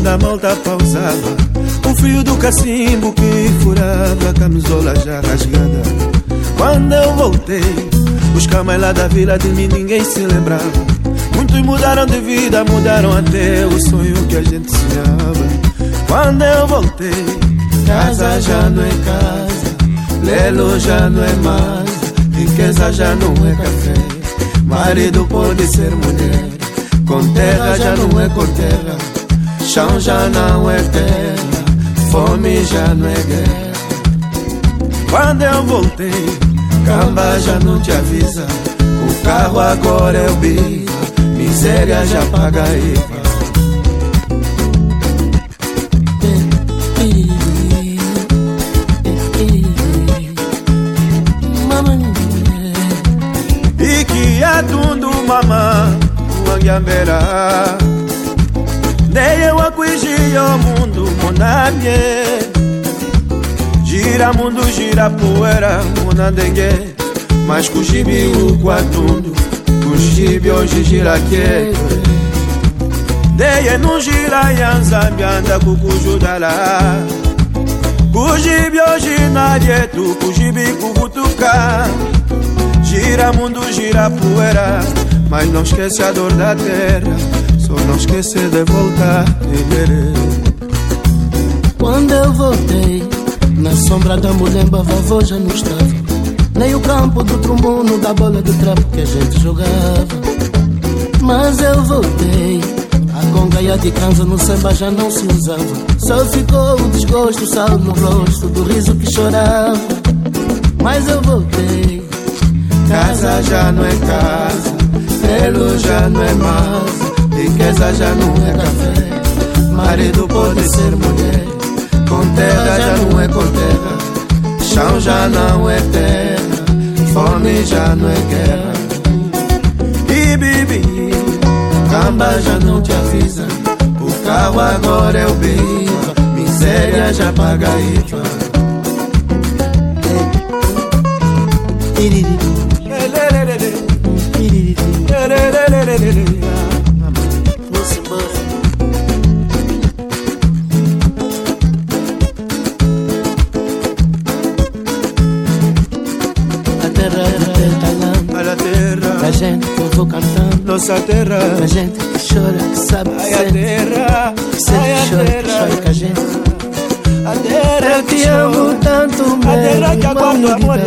da malta pausava O fio do cacimbo que furava A camisola já rasgada. Quando eu voltei Os camais lá da vila de mim ninguém se lembrava. Muitos mudaram de vida, mudaram até o sonho que a gente sonhava. Quando eu voltei Casa já não é casa, lelo já não é mais, riqueza já não é café. Marido pode ser mulher, com terra já não é com terra, chão já não é terra, fome já não é guerra. Quando eu voltei, camba já não te avisa, o carro agora é o bico, miséria já paga IVA. tundu mama wangyambera neye wakwijiyo mundu monamye gira mundu gira poeira monandenge mas kujibi ukwatundu kujibi hoje gira kekwe neye nunjira ya nzambi anda kukujudala kujibi hoje na lyetu kujibi kuvutuka Gira mundo, gira poeira Mas não esquece a dor da terra Só não esquece de voltar Quando eu voltei Na sombra da mulemba vovô já não estava. Nem o campo do trombono Da bola de trapo que a gente jogava. Mas eu voltei A congaia de canza no samba já não se usava. Só ficou o desgosto, sal no rosto Do riso que chorava. Mas eu voltei Casa já não é casa, pelo já não é mais, riqueza já não é café. Marido pode ser mulher, com terra já não é com terra, chão já não é terra, fome já não é guerra. E bibi, camba já não te avisa, o carro agora é o biva, miséria já paga IVA. A vou cantando. Nossa terra, Pra gente que chora, que sabe que ai a sente terra, Que sente, ai a chora, que terra, chora com a gente. A terra Eu que te amo chora, tanto, a terra que meu aguarda amor,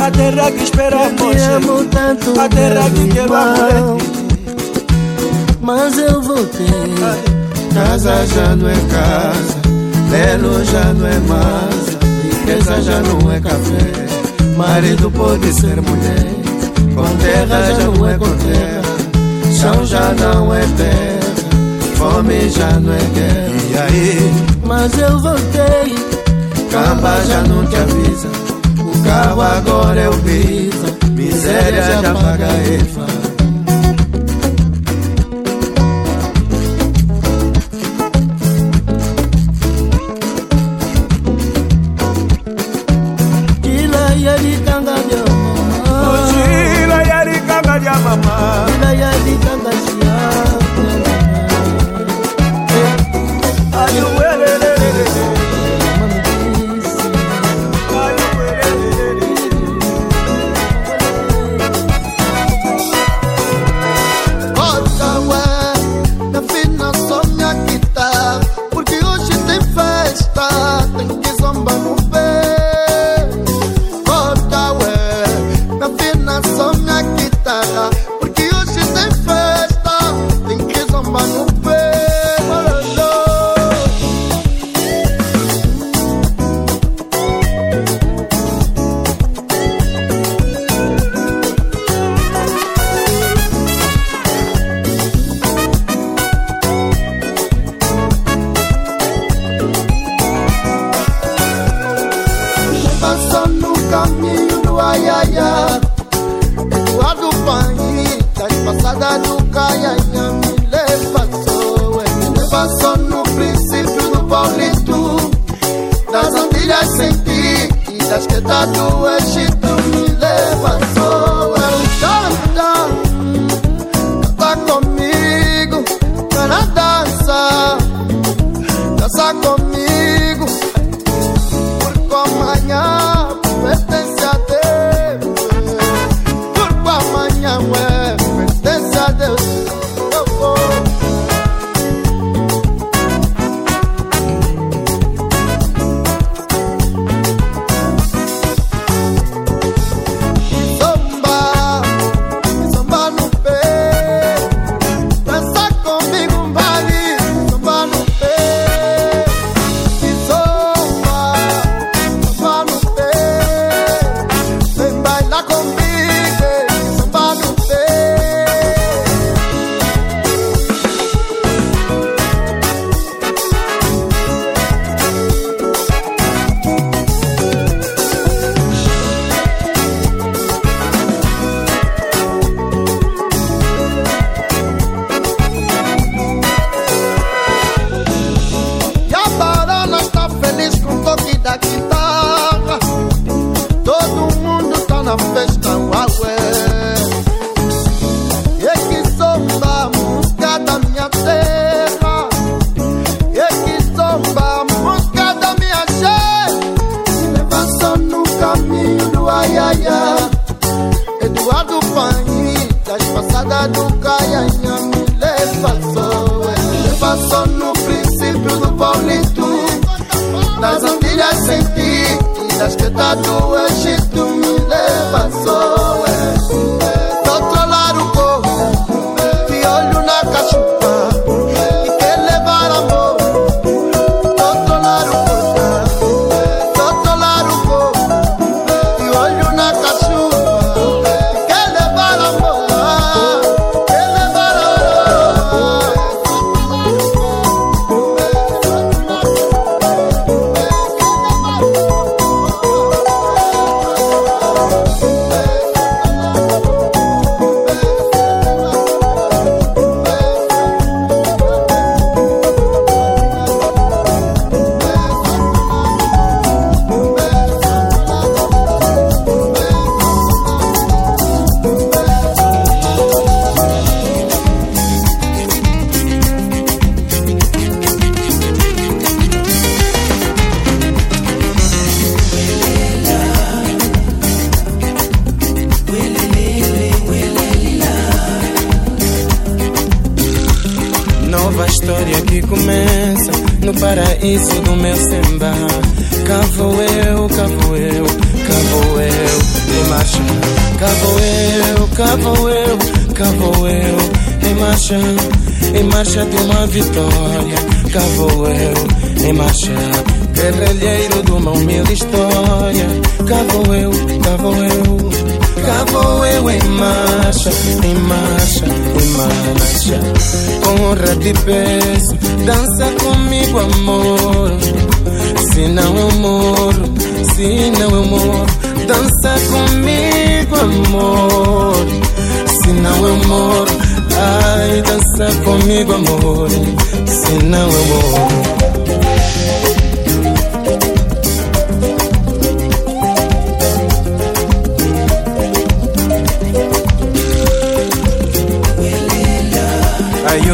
a terra que espera Eu te amor, amo tanto, a terra que meu irmão. amor. Mas eu voltei Casa já não é casa, belo já não é massa, riqueza já não é café. Marido pode ser mulher, com terra já não é com terra, chão já não é terra, fome já não é guerra. E aí, Mas eu voltei camba já não te avisa, o carro agora é o Biva, miséria já paga EFA. Dias que tá do Egito me levantou. É um Canadá Canta tá comigo Cana dança Dança comigo.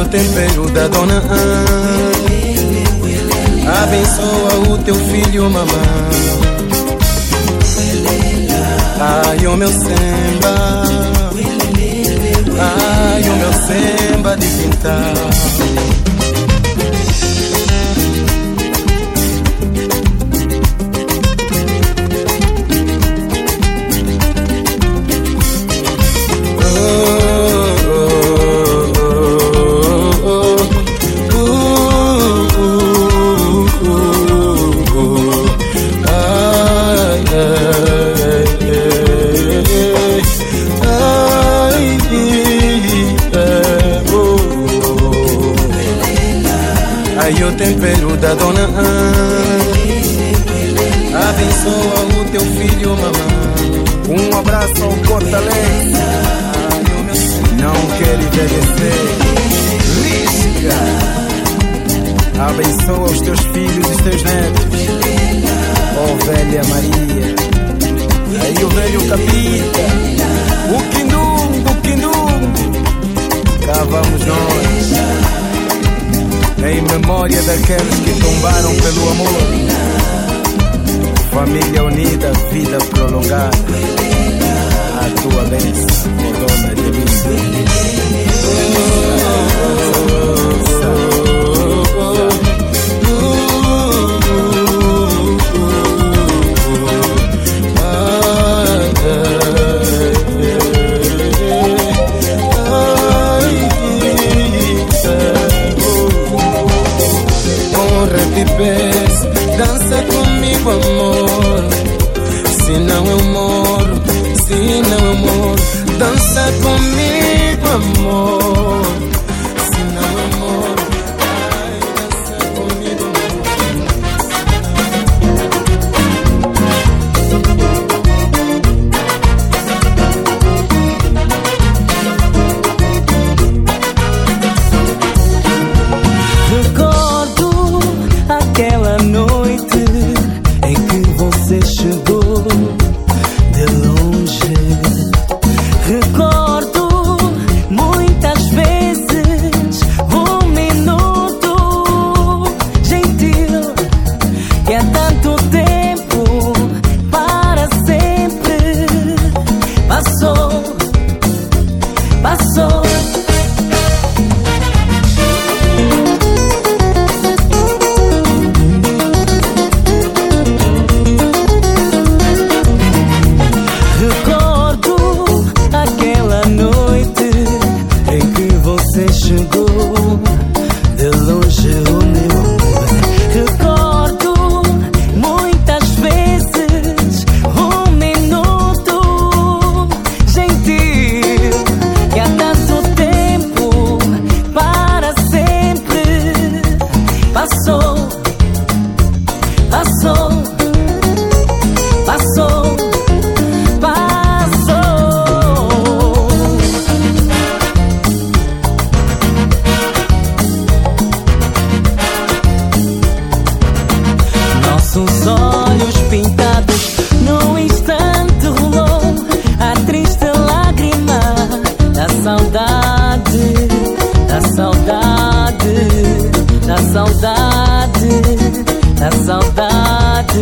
o tempero da dona Ana. Abençoa o teu filho, mamãe. Ai, o meu samba Ai, o meu samba de pintar espelho da dona Ana. Abençoa o teu filho, mamãe. Um abraço ao Portalém. Não quero envelhecer. Abençoa os teus filhos e teus netos. Oh, velha Maria. Aí o velho capita. O quindum o quindum. Cá vamos nós em memória daqueles que tombaram pelo amor. Família unida, vida prolongada. A tua bênção, oh dona de mim. Comigo, amor. Se não eu moro, se não eu moro, dança comigo, amor. chegou de longe. Recordo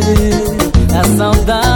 A saudade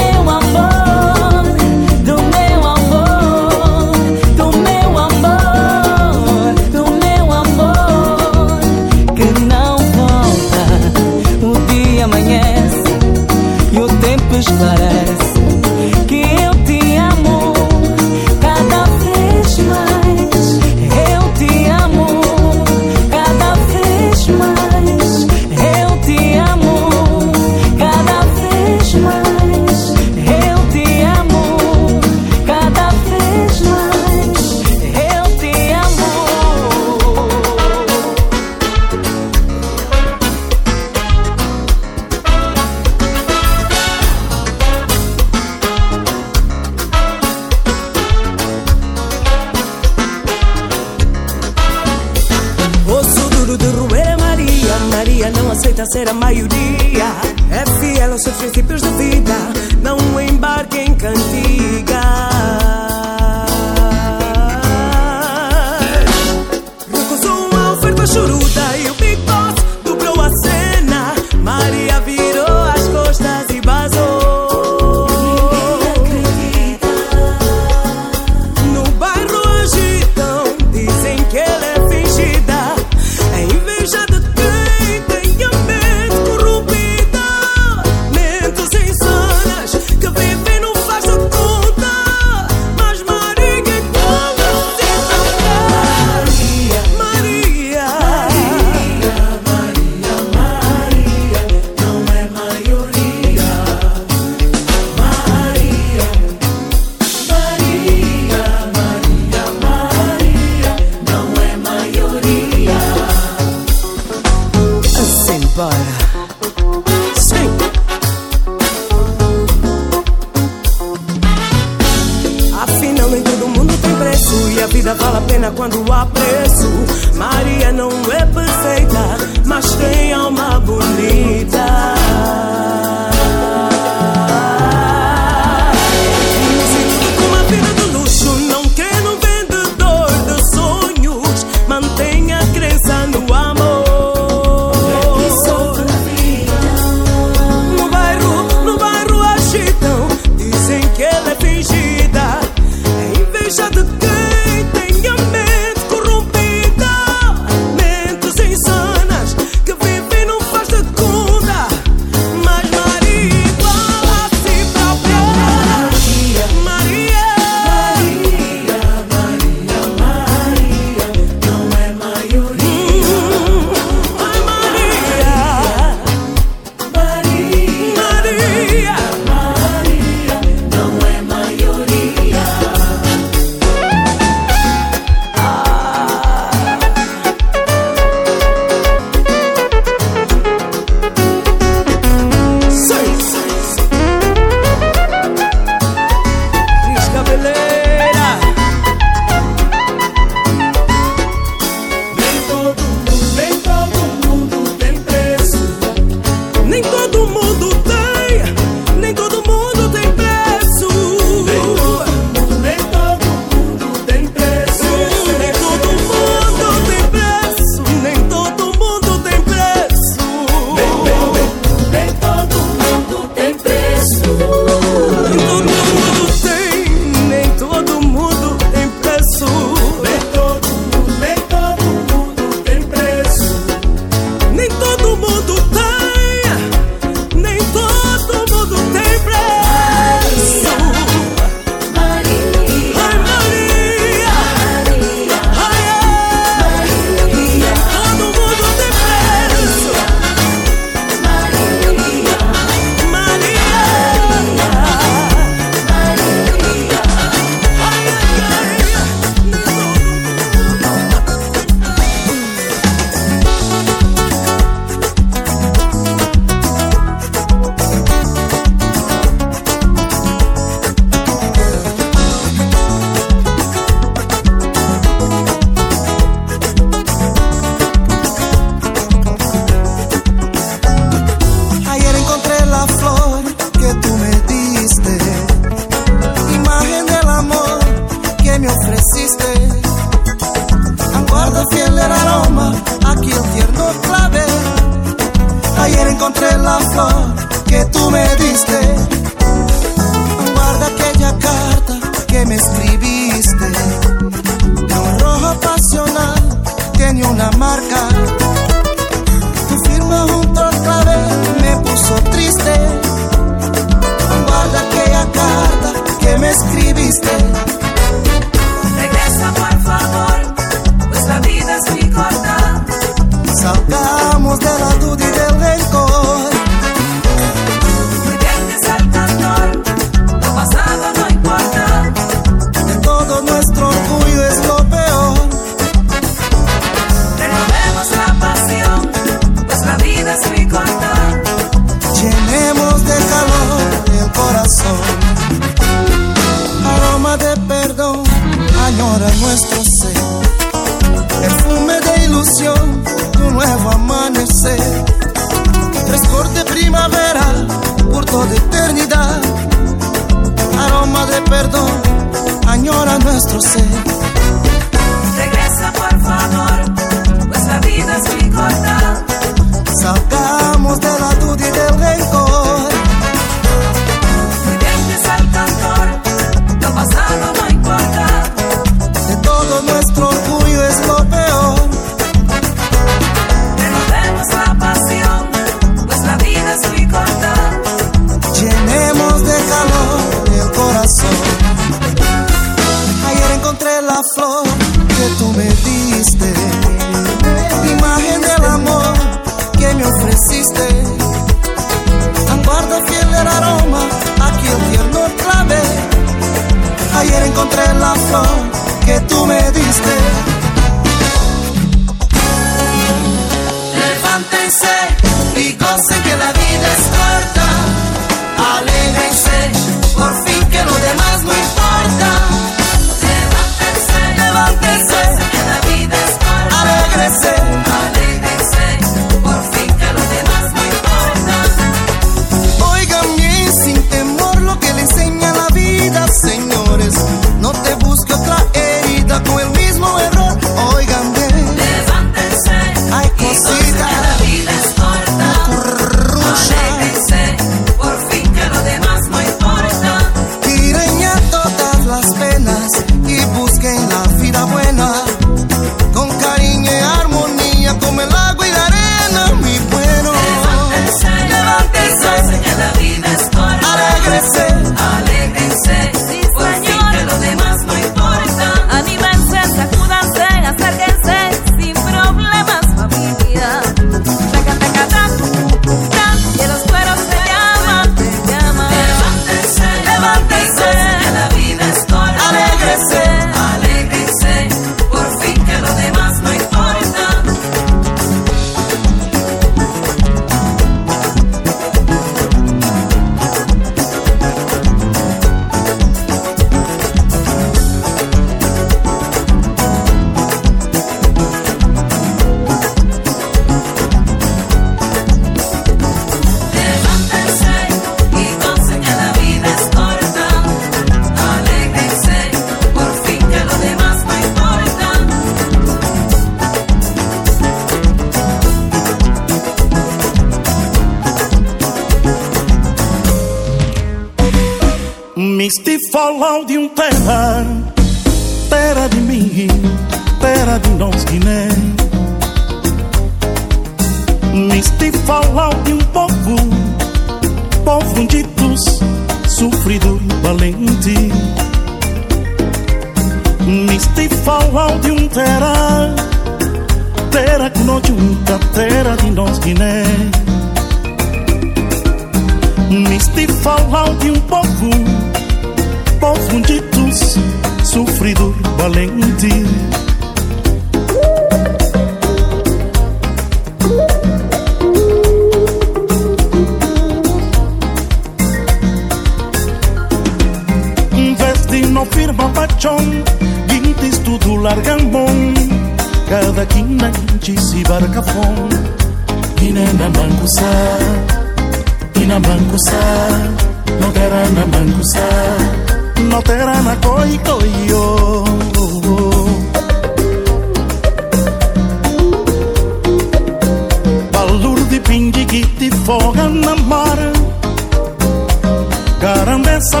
Caramba, essa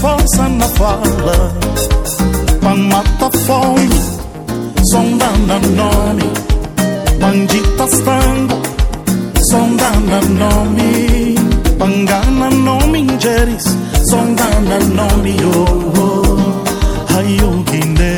força na fala. Panata fome, sonda na nome. Bandita stango, sonda na nome. Pangana nome ingeris, sonda na nome Oh, oh, oh,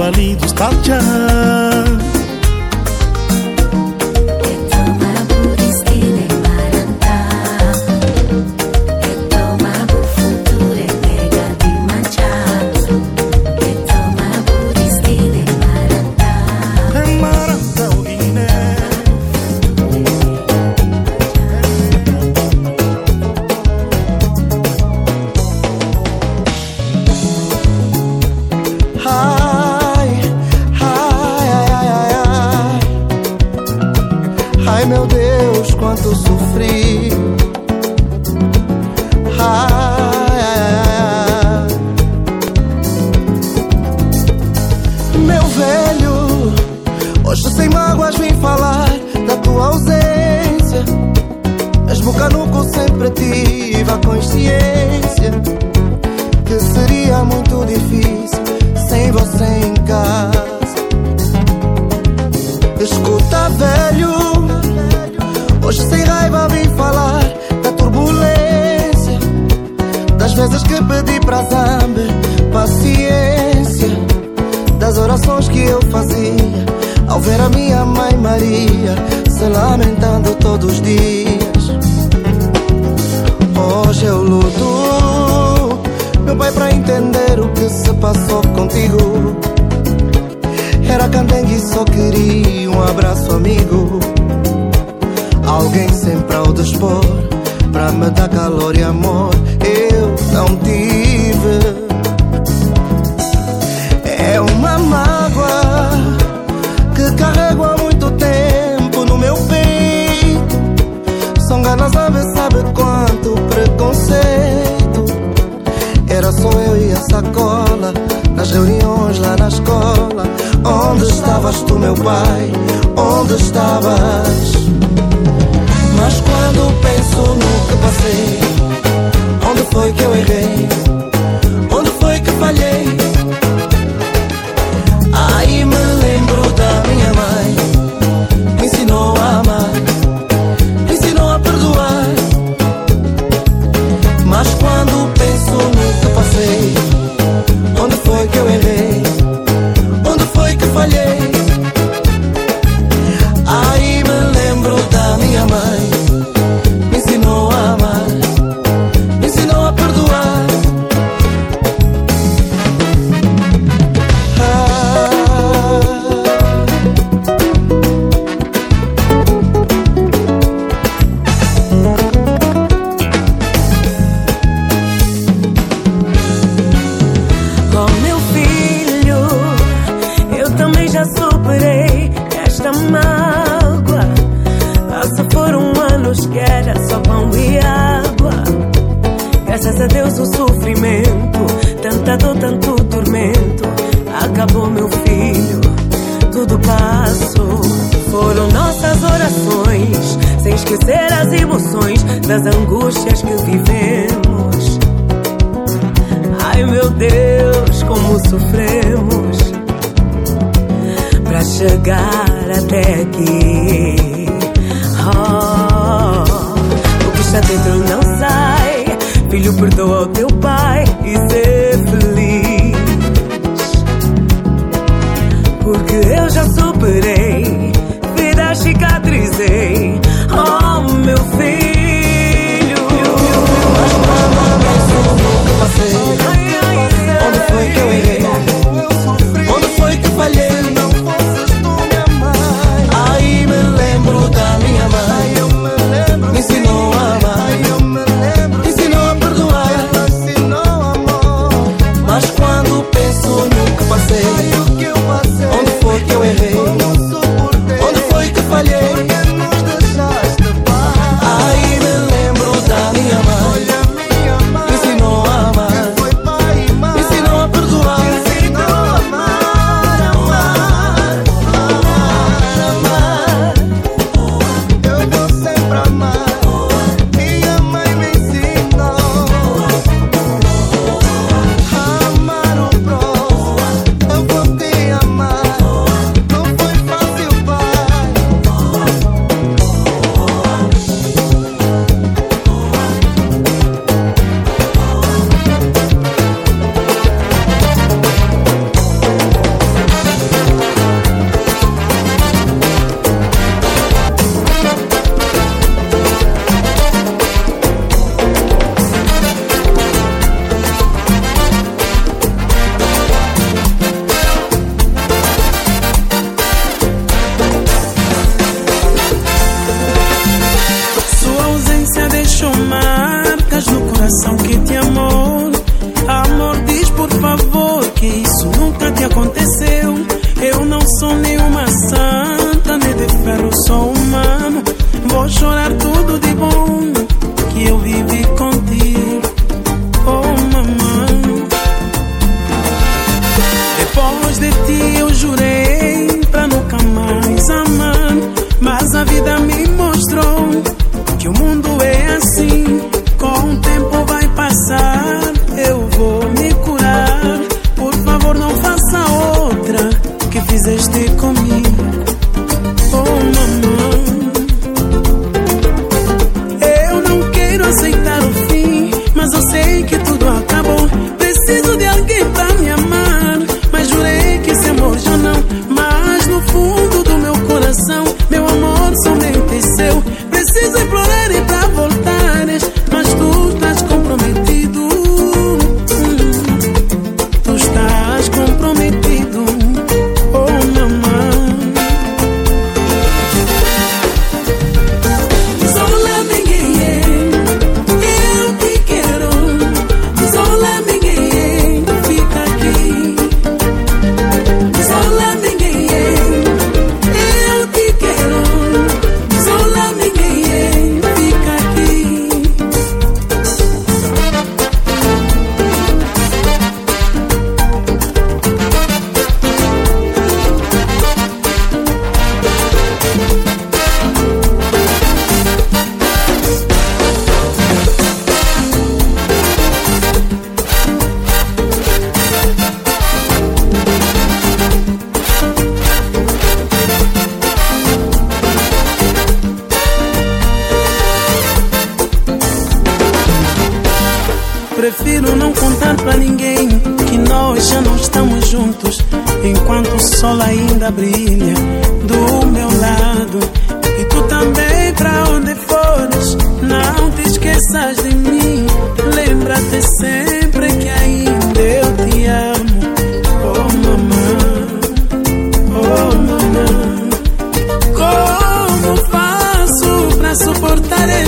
Javali está Statian nas reuniões lá na escola. Onde estavas tu, meu pai? Onde estavas? Mas quando penso no que passei, onde foi que eu errei? Onde foi que falhei?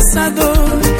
Essa dor?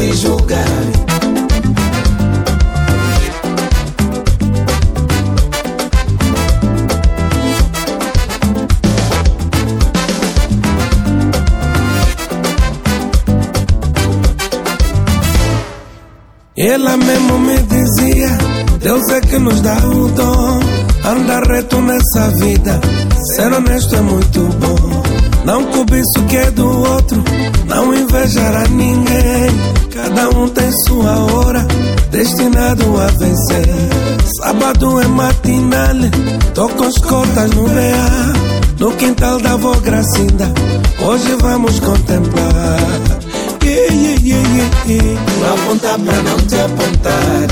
Te julgarem. Ela mesmo me dizia, Deus é que nos dá o dom. Andar reto nessa vida, ser honesto é muito bom. Não cobiça o que é do outro, não invejar a ninguém. Cada um tem sua hora, destinado a vencer. Sábado é matinal, tô com as cotas no BA. No quintal da avó Gracinda, hoje vamos contemplar. Yeah, yeah, yeah, yeah. Não apontar pra não te apontarem,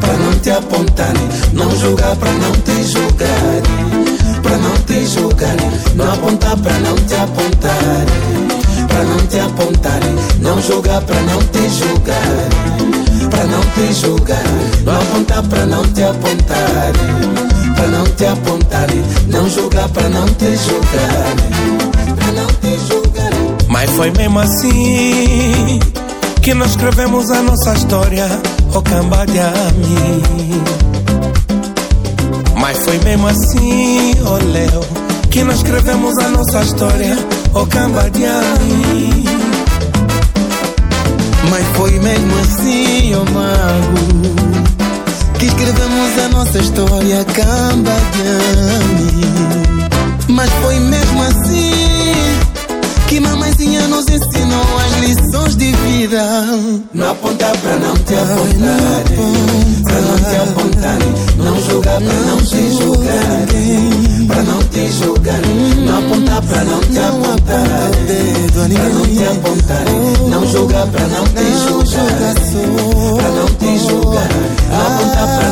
pra não te apontarem, não julgar pra não te julgarem, pra não te julgarem, não apontar pra não te apontarem, pra não te apontarem, não julgar pra não te julgarem, pra não te julgarem, não apontar pra não te apontarem, pra não te apontarem, não julgar pra não te julgarem, pra não te julgarem. Mas foi mesmo assim que nós escrevemos a nossa história, o Cambadiami. Mas foi mesmo assim, oh Léo, que nós escrevemos a nossa história, o Cambadiami. Mas foi mesmo assim, oh mago, que escrevemos a nossa história Cambadiani. Mas foi mesmo assim que mamãezinha nos ensinou as lições de vida. Não apontar pra não te apontarem, pra não te apontarem, não julgar pra não te julgarem, não te julgarem, não apontar pra não te apontarem, pra não te apontarem, não julgar pra não te julgarem, pra não te julgarem, não apontar pra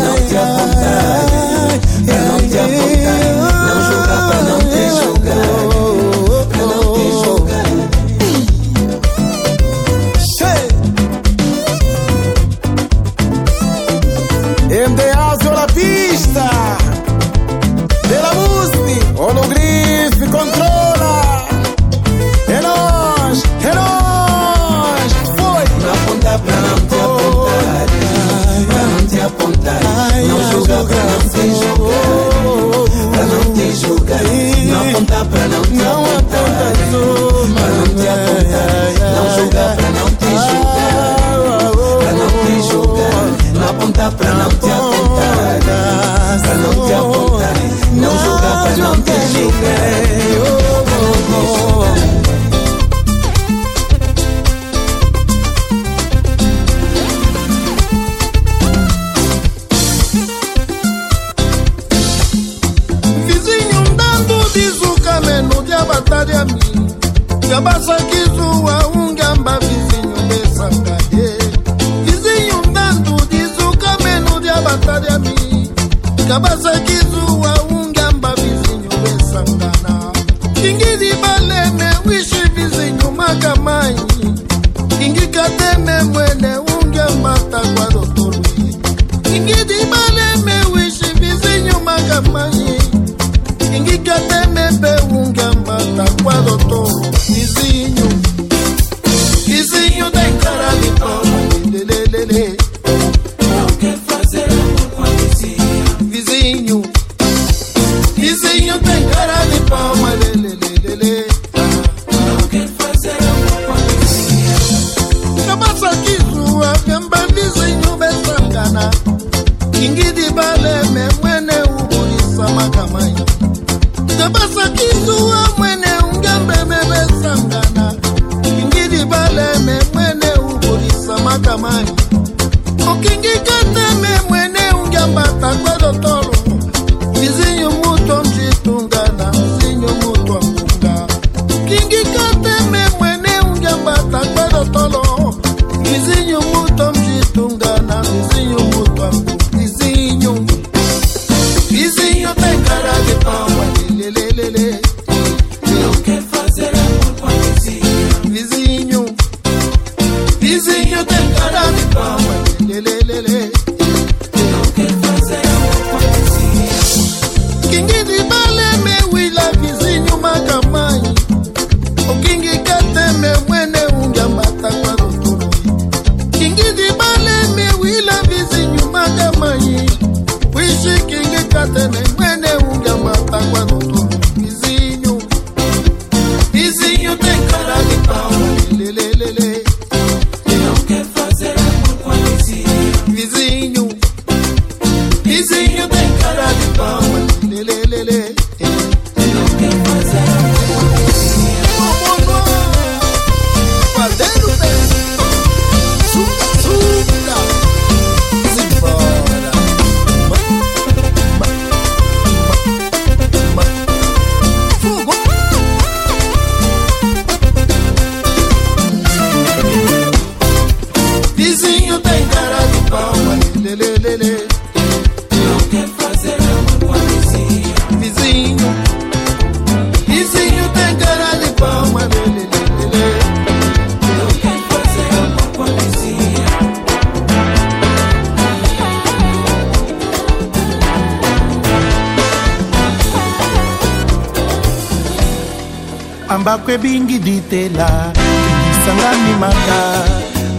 ambakwe bingi ditela kingisanga mimaka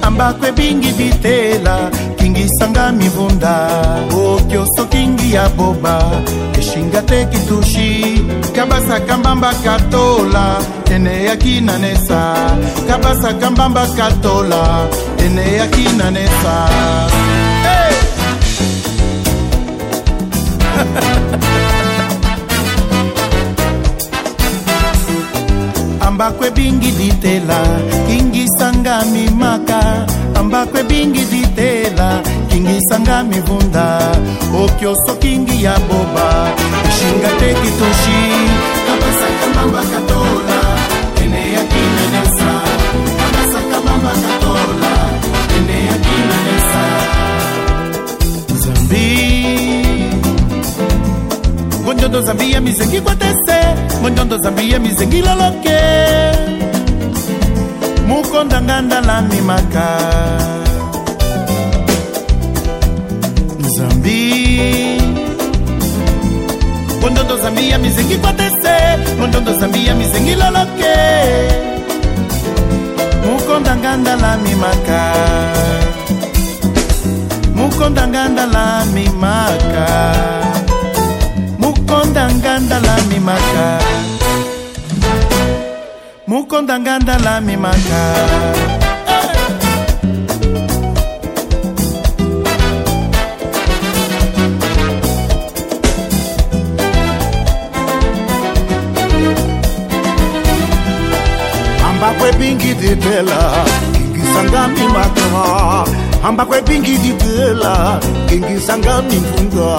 ambakwe bingi ditela kingisanga mivunda. Okyoso kingi ya boba eshinga te kitushi. Kabasa kambamba katola ene ya kinanesa. Kabasa kambamba katola ene ya kinanesa. Hey! ambakwe bingi ditela kingisanga mimaka ambakwe bingi ditela kingisanga mivunda okyoso kingi ya boba ishinga te kitoshi kapasaka mamba katola ya kinanesa kapasaka mamba katola ya ngonjondo zambi. Ya mizengi kwatese mondondo zambi ye mizengiloloke mukondangandalalimaka nzambi. Monjondo zambi Mondondo ya mizengi kwatese mondondo zambi ya mizengiloloke mukondangandalalimaka mukondangandalalimaka mukondanganda la mimaka mukondanganda la mimaka ambakwe bingi ditela kingisanga mimaka ambakwetingidipela kingisangamimfunga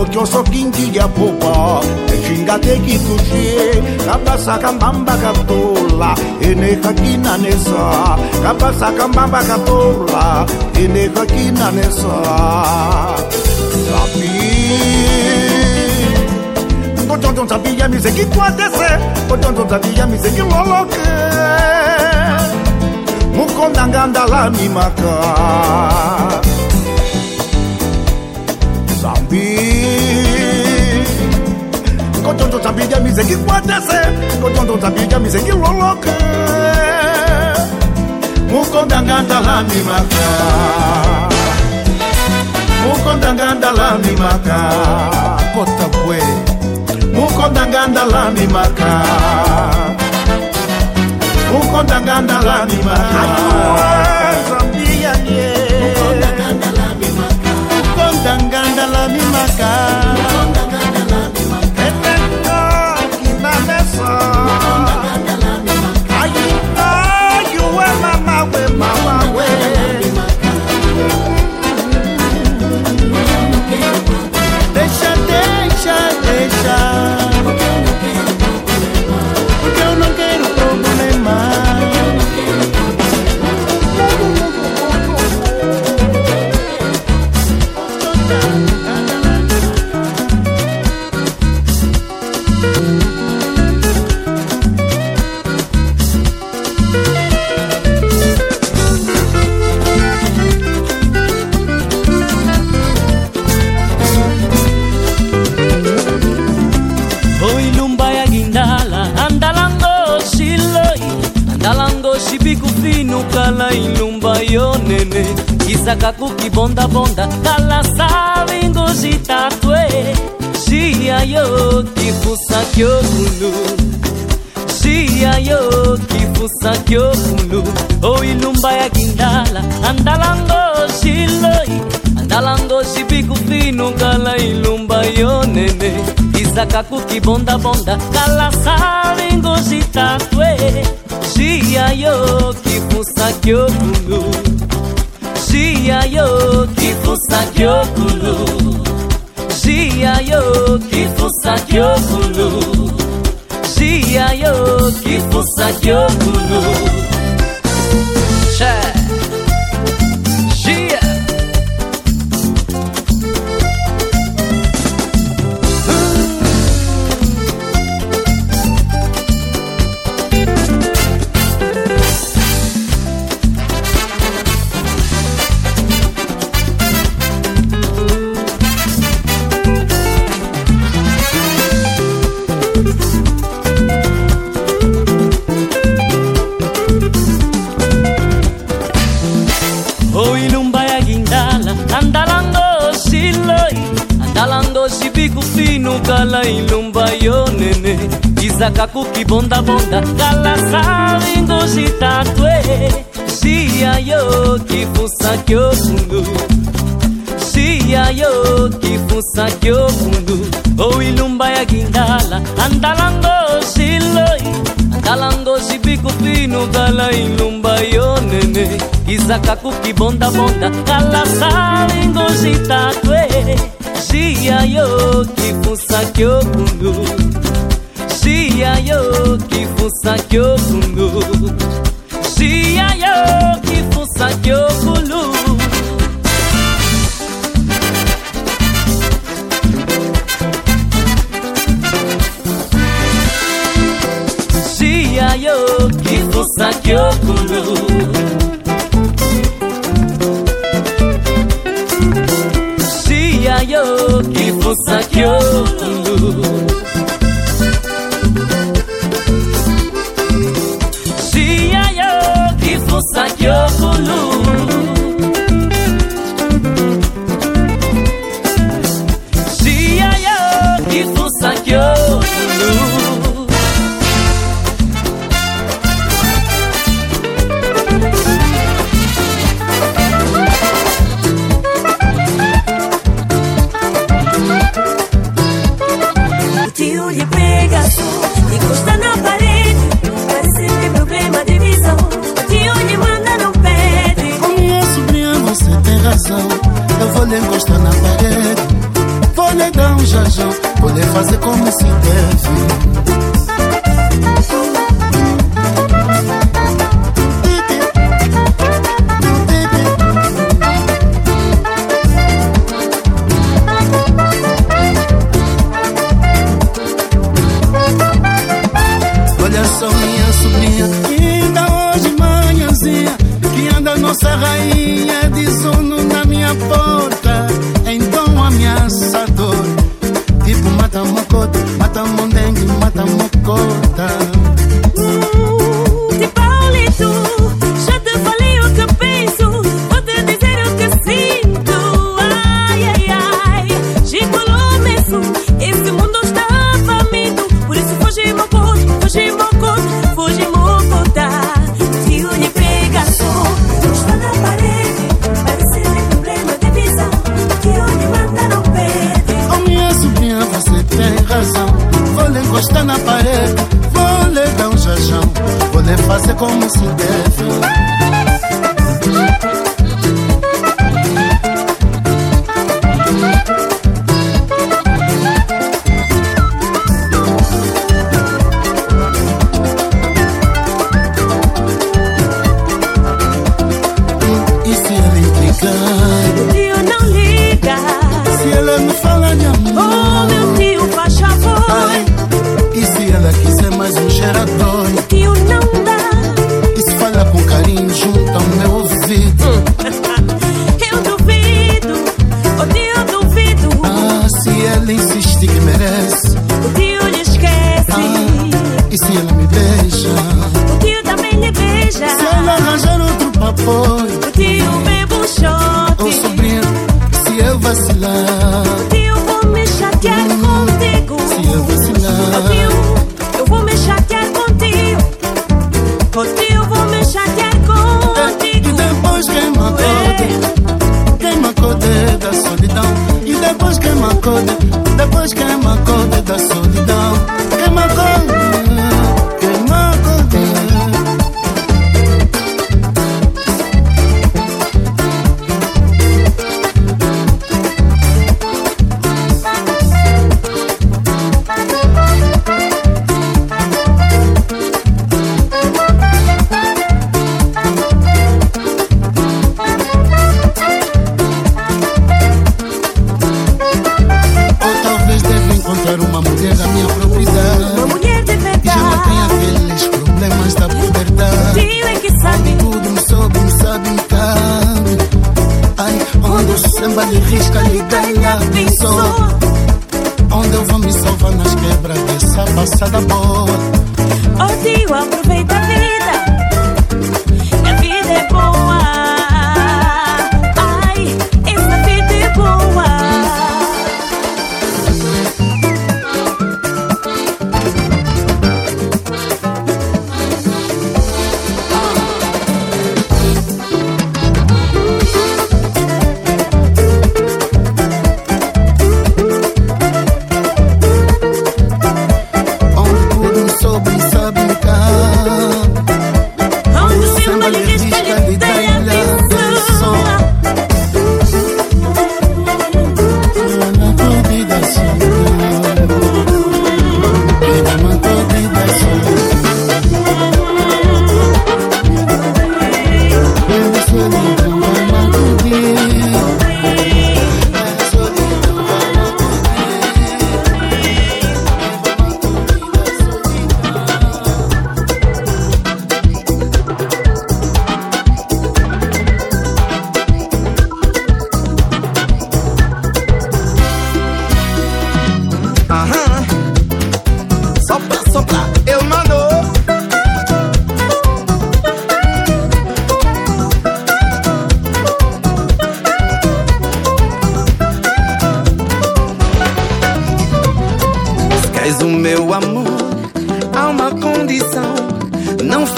otyoso kingiyapopa echingatekikuxie kapasakambambakatola enehakinanesa kapasakambambakatola enehakinanesa tapi ngotontonzapiyamise kikwatese otontonzapiyamise kiloloke kondanga andalani maka zambi kotondo zabidya mizeki kwatese kotondo zabidya mizeki loloke. Mukondanga andalani maka mukondanga kota maka mukonda mukondanga andalani maka ukondaganda la la mimaka. Deixa, deixa, deixa kuki bonda kala savingo zitatwe Shia yo kifusa kyo kulu Shia yo kifusa kyo kulu Oi lumba ya gindala andalango shiloi andalango shibiku finu kala ilumba yo nene. Kuki bonda kala savingo zitatwe Shia yo kifusa kyo Jia yo kifusa kyokulu. Jia yo kifusa kyokulu. Jia yo kifusa kyokulu. ezaka kokibondabonda kala salingo jitatwe. Jiya yo kifusaki o mundu jiya yo kifusaki o mundu oilumba ya gingala andalango jiloi. Andalango jibikupinu kala ilumba yo nene. Izaka kokibondabonda kala salingo jitatwe. Jiya yo kifusaki o mundu jia yo kifusaki osundu jia yo kifusaki okulu jia yo kifusaki okulu jia yo kifusaki okulu solo. Eu vou lhe encostar na parede, vou lhe dar um jajão, vou lhe fazer como se deve.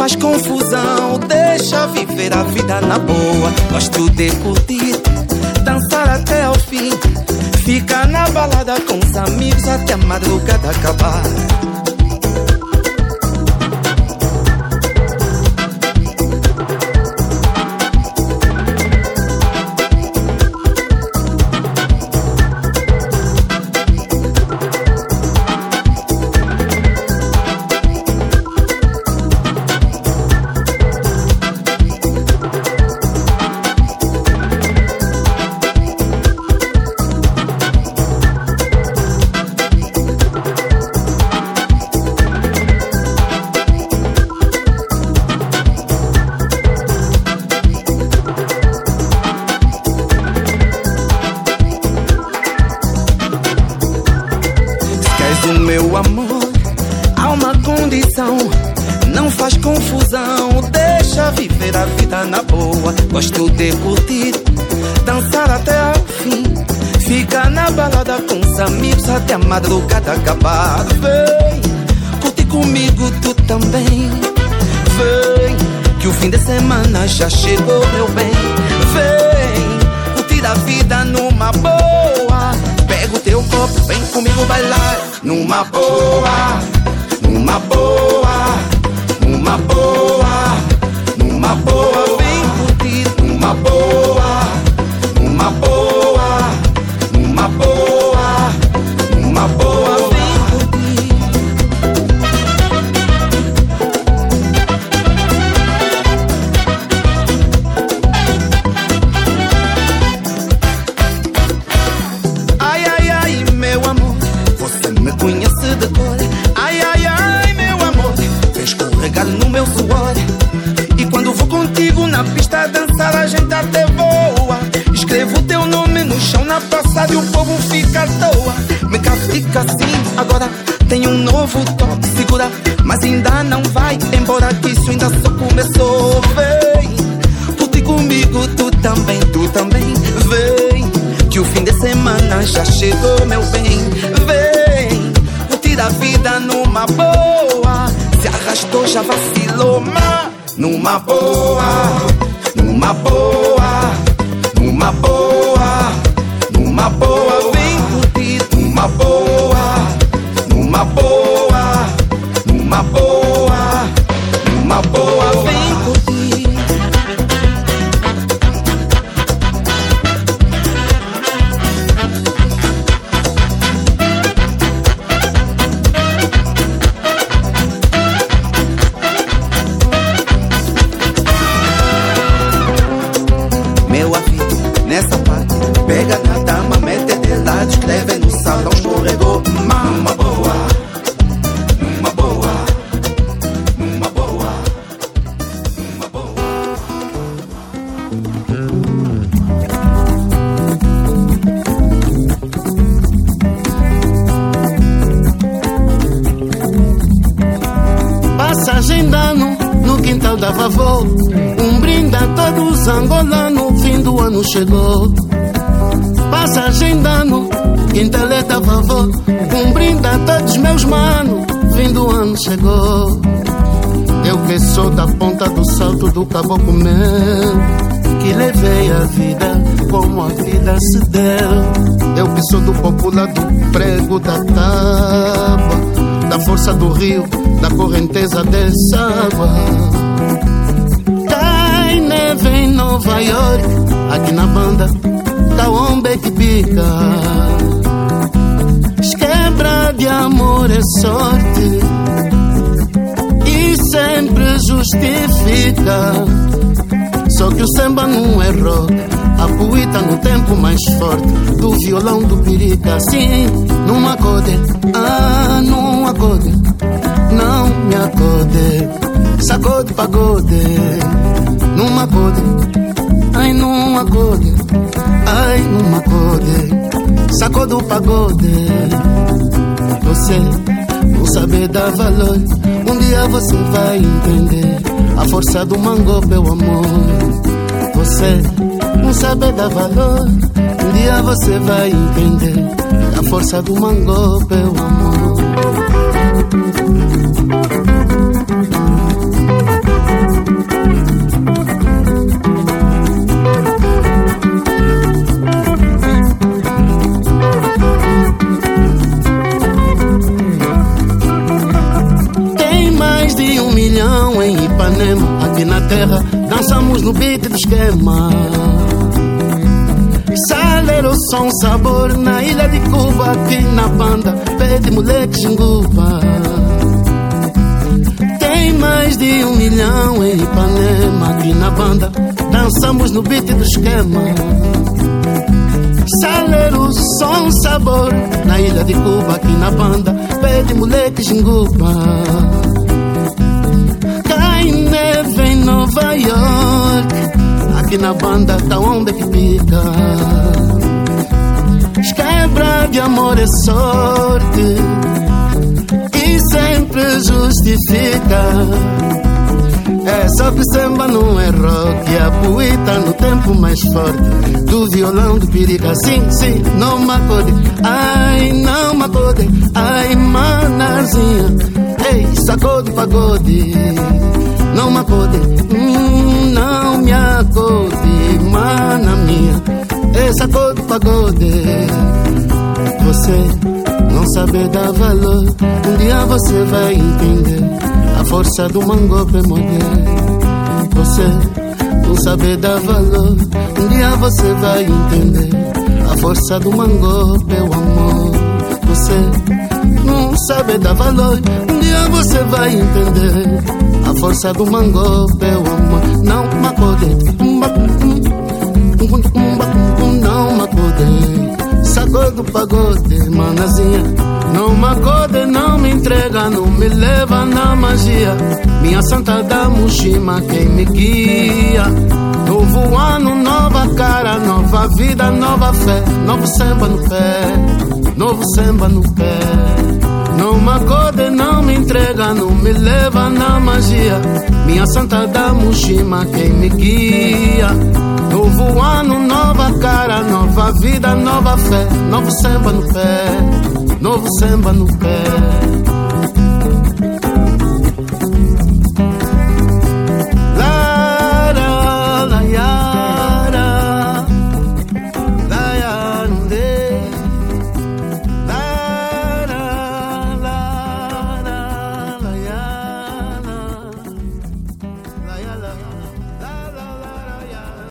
faz confusão. Deixa viver a vida na boa. Gosto de curtir, dançar até o fim. Ficar na balada com os amigos até a madrugada acabar. Até a madrugada acabar. Vem, curte comigo tu também. Vem, que o fim de semana já chegou, meu bem. Vem, curtir a vida numa boa. Pega o teu copo, vem comigo bailar. Numa boa, numa boa, numa boa, numa boa. Vem curtir, numa boa, na passada e o povo fica à toa. Cá fica assim, agora tem um novo toque. Segura, mas ainda não vai embora, que isso ainda só começou. Vem, curte comigo, tu também, tu também. Vem, que o fim de semana já chegou, meu bem. Vem, curtir a vida numa boa. Se arrastou, já vacilou, mas numa boa, numa boa, chegou. Passagem de ano, quintaleta vovó. Um brinde a todos meus manos, fim do ano chegou. Eu que sou da ponta do salto do caboclo meu, que levei a vida como a vida se deu. Eu que sou do popular do prego da tábua, da força do rio, da correnteza dessa água. Neve em Nova York, aqui na banda, da ombe que pica. Esquebra de amor é sorte e sempre justifica. Só que o samba não é rock, a poeta no tempo mais forte do violão do perica. Sim, não acorde, ah, não acorde, não me acorde, sacode pagode, não acorde, ai não acorde, ai não acorde, sacode o pagode. Você não sabe dar valor. Um dia você vai entender a força do mango, meu amor. Você não sabe dar valor. Um dia você vai entender a força do mango, meu amor. De milhão em Ipanema, aqui na terra, dançamos no beat do esquema. Salero som sabor na ilha de Cuba, aqui na banda, pede moleque xinguba. Tem mais de um milhão em Ipanema, aqui na banda, dançamos no beat do esquema. Salero, som, sabor Na ilha de Cuba, aqui na banda Pede moleque xinguba Nova York. Aqui na banda tá onda que pica Quebra de amor é sorte. E sempre justifica. É só que samba não é rock, a poeta no tempo mais forte. Do violão do perica, sim, sim, não me acode. Ai, não me acode, ai, manazinha. Ei, sacode, pagode, não me acode, hum, não me acode, mana minha. Ei, sacode, pagode. Você não sabe dar valor, um dia você vai entender a força do mangope mulher. Você não sabe dar valor, um dia você vai entender a força do mangope é o amor. Você não sabe dar valor, um dia você vai entender a força do mangope é o amor. Não macode, não macode, sacou do pagode, manazinha. Não me acode, não me entrega, não me leva na magia. Minha santa da Mushima, quem me guia. Novo ano, nova cara, nova vida, nova fé. Novo samba no pé, novo samba no pé. Não me acode, não me entrega, não me leva na magia. Minha santa da Mushima, quem me guia. Novo ano, nova cara, nova vida, nova fé. Novo samba no pé, novo samba no pé.